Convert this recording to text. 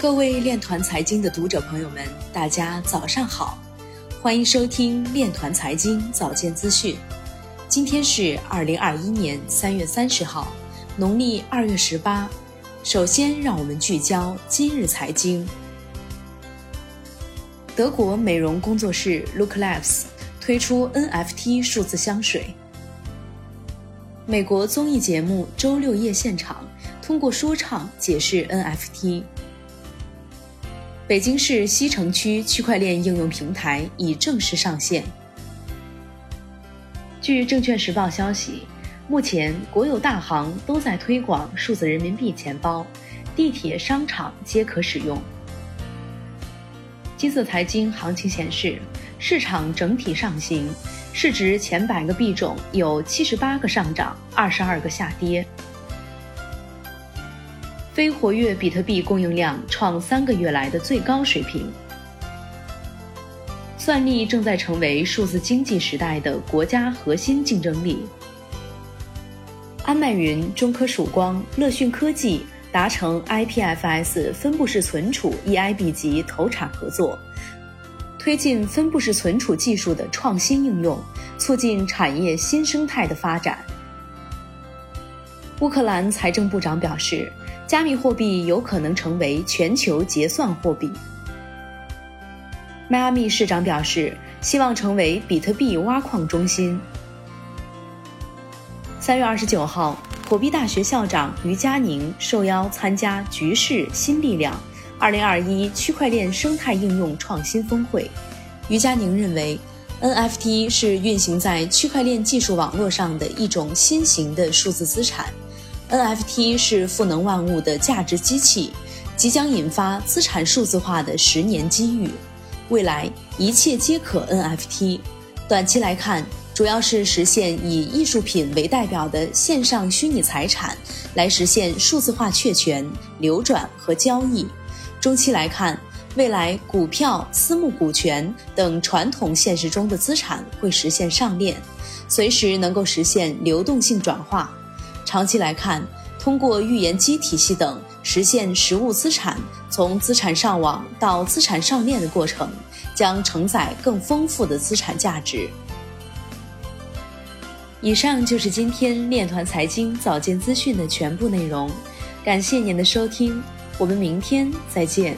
各位链团财经的读者朋友们，大家早上好，欢迎收听链团财经早间资讯。今天是二零二一年三月三十号，农历二月十八。首先，让我们聚焦今日财经。德国美容工作室 Look Labs 推出 NFT 数字香水。美国综艺节目周六夜现场通过说唱解释 NFT。北京市西城区区块链应用平台已正式上线。据证券时报消息，目前国有大行都在推广数字人民币钱包，地铁、商场皆可使用。金色财经行情显示，市场整体上行，市值前百个币种有七十八个上涨，二十二个下跌。非活跃比特币供应量创三个月来的最高水平。算力正在成为数字经济时代的国家核心竞争力。安迈云、中科曙光、乐讯科技达成 IPFS 分布式存储 EIB 级投产合作，推进分布式存储技术的创新应用，促进产业新生态的发展。乌克兰财政部长表示。加密货币有可能成为全球结算货币。迈阿密市长表示，希望成为比特币挖矿中心。三月二十九号，火币大学校长于佳宁受邀参加“局势新力量”二零二一区块链生态应用创新峰会。于佳宁认为，NFT 是运行在区块链技术网络上的一种新型的数字资产。NFT 是赋能万物的价值机器，即将引发资产数字化的十年机遇。未来一切皆可 NFT。短期来看，主要是实现以艺术品为代表的线上虚拟财产来实现数字化确权、流转和交易。中期来看，未来股票、私募股权等传统现实中的资产会实现上链，随时能够实现流动性转化。长期来看，通过预言机体系等实现实物资产从资产上网到资产上链的过程，将承载更丰富的资产价值。以上就是今天链团财经早间资讯的全部内容，感谢您的收听，我们明天再见。